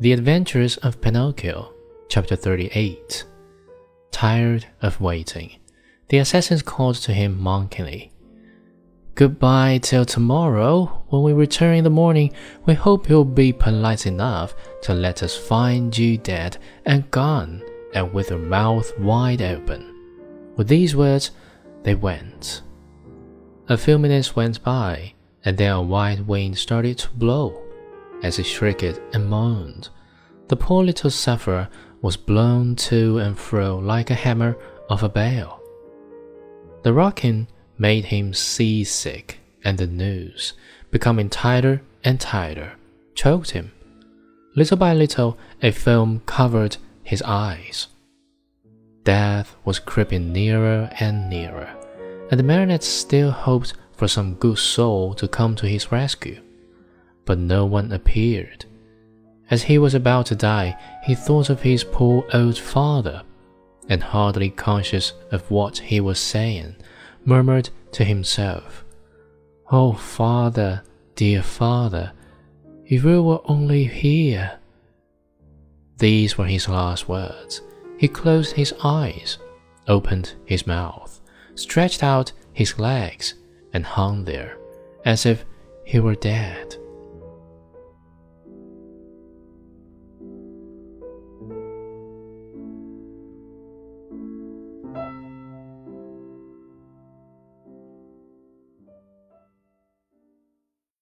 The Adventures of Pinocchio, Chapter 38. Tired of waiting, the assassins called to him mockingly. Goodbye till tomorrow. When we return in the morning, we hope you'll be polite enough to let us find you dead and gone and with your mouth wide open. With these words, they went. A few minutes went by, and then a white wind started to blow. As he shrieked and moaned, the poor little sufferer was blown to and fro like a hammer of a bell. The rocking made him seasick, and the noose, becoming tighter and tighter, choked him. Little by little, a film covered his eyes. Death was creeping nearer and nearer and the marionette still hoped for some good soul to come to his rescue. But no one appeared. As he was about to die, he thought of his poor old father, and hardly conscious of what he was saying, murmured to himself, Oh, father, dear father, if you were only here. These were his last words. He closed his eyes, opened his mouth stretched out his legs, and hung there as if he were dead.